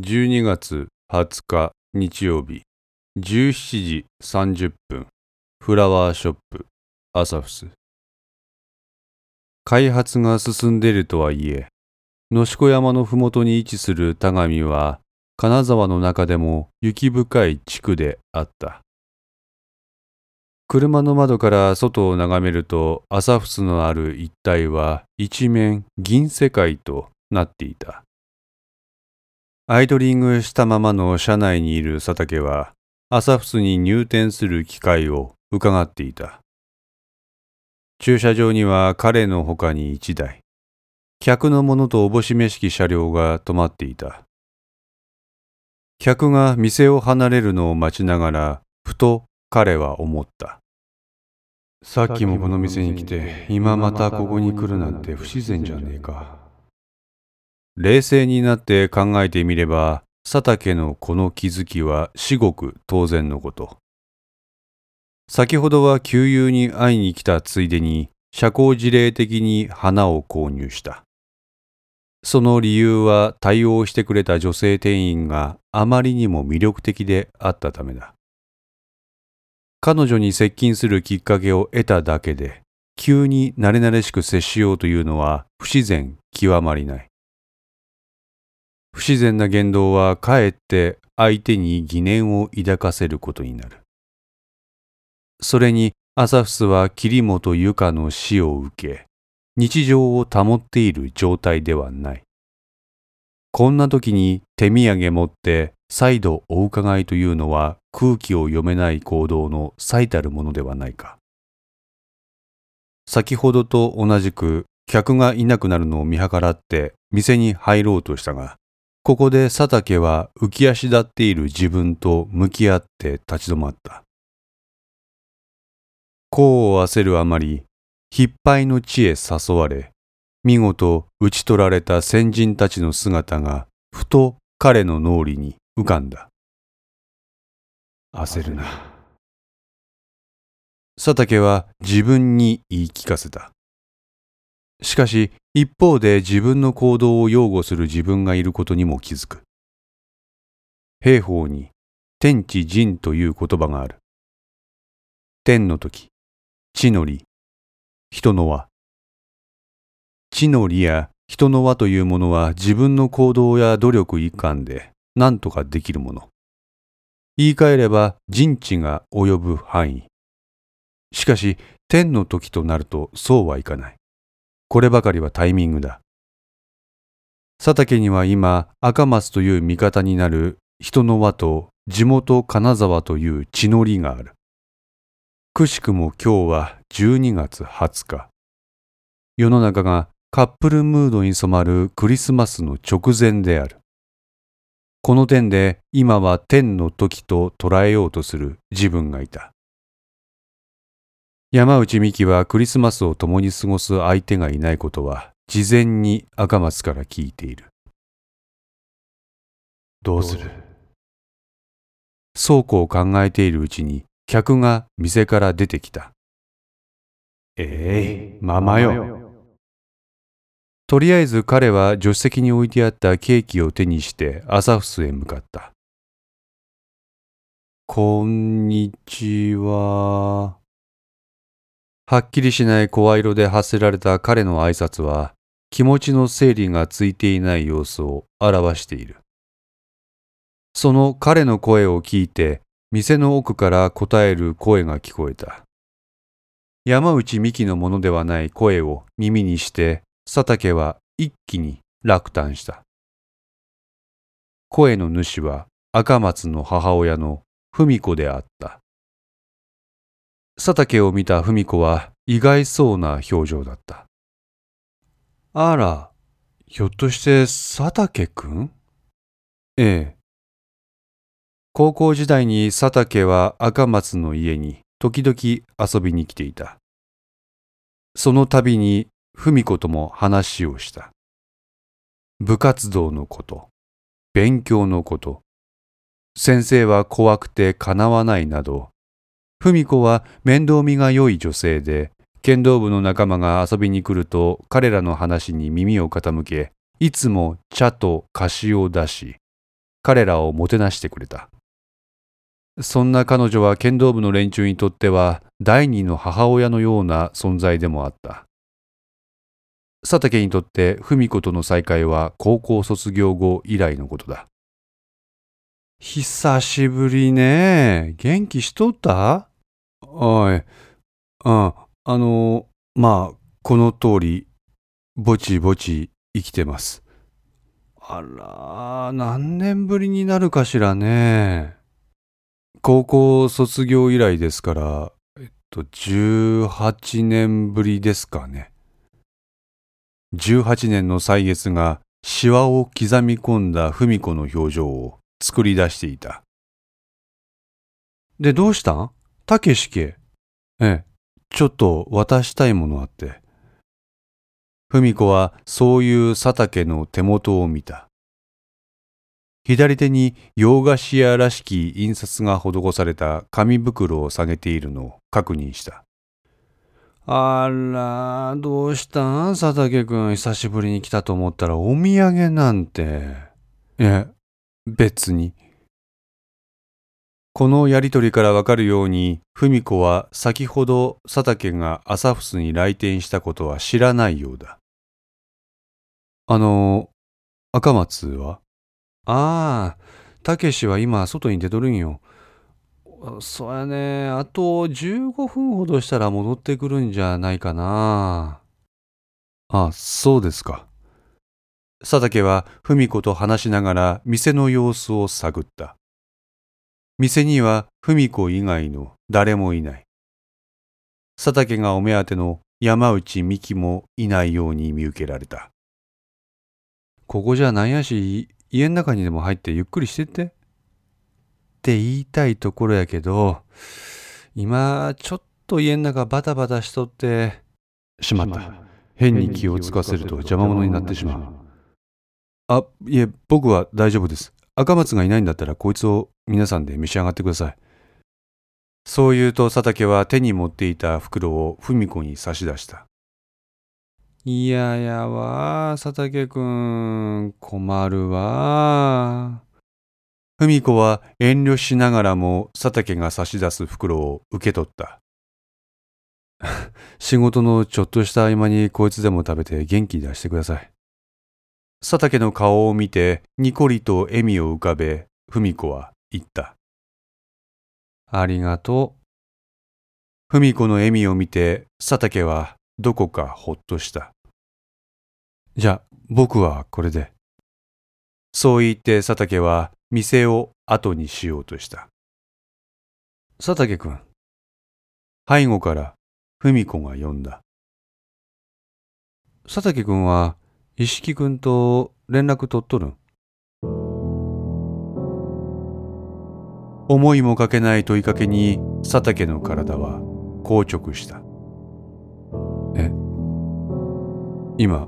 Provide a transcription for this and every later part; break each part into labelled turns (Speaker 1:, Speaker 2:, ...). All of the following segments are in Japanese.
Speaker 1: 12月20日日曜日17時30分フラワーショップアサフス。開発が進んでいるとはいえ野子山の麓に位置する田上は金沢の中でも雪深い地区であった。車の窓から外を眺めるとアサフスのある一帯は一面銀世界となっていた。アイドリングしたままの車内にいる佐竹は、アサフスに入店する機会を伺っていた。駐車場には彼の他に一台、客のものとおぼしめしき車両が止まっていた。客が店を離れるのを待ちながら、ふと彼は思った。さっきもこの店に来て、今またここに来るなんて不自然じゃねえか。冷静になって考えてみれば、佐竹のこの気づきは至極当然のこと。先ほどは旧友に会いに来たついでに、社交辞令的に花を購入した。その理由は対応してくれた女性店員があまりにも魅力的であったためだ。彼女に接近するきっかけを得ただけで、急に慣れ慣れしく接しようというのは不自然極まりない。不自然な言動はかえって相手に疑念を抱かせることになる。それにアサフスは桐本由香の死を受け、日常を保っている状態ではない。こんな時に手土産持って再度お伺いというのは空気を読めない行動の最たるものではないか。先ほどと同じく客がいなくなるのを見計らって店に入ろうとしたが、ここで佐竹は浮き足立っている自分と向き合って立ち止まった。功を焦るあまり、必敗の地へ誘われ、見事討ち取られた先人たちの姿がふと彼の脳裏に浮かんだ。焦るな。佐竹は自分に言い聞かせた。しかし一方で自分の行動を擁護する自分がいることにも気づく。兵法に天地人という言葉がある。天の時、地の利、人の輪。地の利や人の輪というものは自分の行動や努力一環で何とかできるもの。言い換えれば人知が及ぶ範囲。しかし天の時となるとそうはいかない。こればかりはタイミングだ。佐竹には今、赤松という味方になる人の輪と地元金沢という地の利がある。くしくも今日は12月20日。世の中がカップルムードに染まるクリスマスの直前である。この点で今は天の時と捉えようとする自分がいた。山内美希はクリスマスを共に過ごす相手がいないことは事前に赤松から聞いている。どうする？倉庫を考えているうちに客が店から出てきた。ええー、ままよ。とりあえず彼は助手席に置いてあったケーキを手にしてアサフスへ向かった。こんにちは。はっきりしない声色で発せられた彼の挨拶は、気持ちの整理がついていない様子を表している。その彼の声を聞いて、店の奥から答える声が聞こえた。山内美紀のものではない声を耳にして、佐竹は一気に落胆した。声の主は赤松の母親の文子であった。佐竹を見た文子は意外そうな表情だった。あら、ひょっとして佐竹くん？ええ。高校時代に佐竹は赤松の家に時々遊びに来ていた。その度に文子とも話をした。部活動のこと、勉強のこと、先生は怖くてかなわないなど文子は面倒見が良い女性で、剣道部の仲間が遊びに来ると彼らの話に耳を傾け、いつも茶と菓子を出し、彼らをもてなしてくれた。そんな彼女は剣道部の連中にとっては第二の母親のような存在でもあった。佐竹にとって文子との再会は高校卒業後以来のことだ。久しぶりね。元気しとった？おい。あ、あの、まあ、この通り、ぼちぼち生きてます。あら、何年ぶりになるかしらね。高校卒業以来ですから、えっと、18年ぶりですかね。18年の歳月がシワを刻み込んだ文子の表情を作り出していた。で、どうしたん？たけし家。ええ、ちょっと渡したいものあって。文子はそういう佐竹の手元を見た。左手に洋菓子屋らしき印刷が施された紙袋を下げているのを確認した。あら、どうしたん？佐竹くん、久しぶりに来たと思ったらお土産なんて。いえ、別に。このやりとりからわかるように、文子は先ほど佐竹が朝フに来店したことは知らないようだ。あの、赤松は？ああ、たけしは今外に出とるんよ。そうやね。あと15分ほどしたら戻ってくるんじゃないかな。あ、そうですか。佐竹は文子と話しながら店の様子を探った。店には文子以外の誰もいない。佐竹がお目当ての山内美希もいないように見受けられた。ここじゃなんやし、家の中にでも入ってゆっくりしてって。って言いたいところやけど、今、ちょっと家の中バタバタしとって、しまった。変に気をつかせると邪魔者になってしまう。あ、いえ、僕は大丈夫です。赤松がいないんだったらこいつを皆さんで召し上がってください。そう言うと佐竹は手に持っていた袋を文子に差し出した。いややわ、佐竹くん、困るわ。文子は遠慮しながらも佐竹が差し出す袋を受け取った。仕事のちょっとした合間にこいつでも食べて元気出してください。佐竹の顔を見てニコリと笑みを浮かべ、文子は言った。ありがとう。文子の笑みを見て佐竹はどこかほっとした。じゃあ、僕はこれで。そう言って佐竹は店を後にしようとした。佐竹君。背後から文子が呼んだ。佐竹君は石木君と連絡取っとるん？思いもかけない問いかけに佐竹の体は硬直した。え今、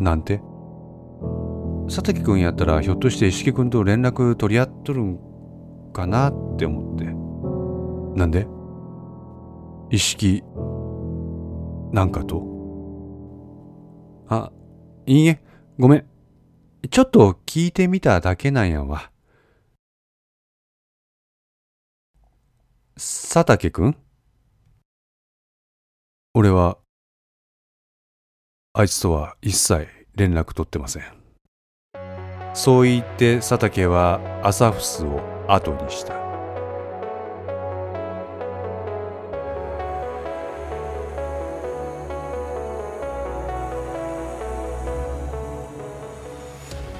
Speaker 1: なんて？佐竹君やったらひょっとして石木君と連絡取り合っとるんかなって思って。なんで？石木、なんかと？あ、いいえ、ごめん。ちょっと聞いてみただけなんやわ。佐竹君俺はあいつとは一切連絡取ってませんそう言って佐竹はアサフスを後にした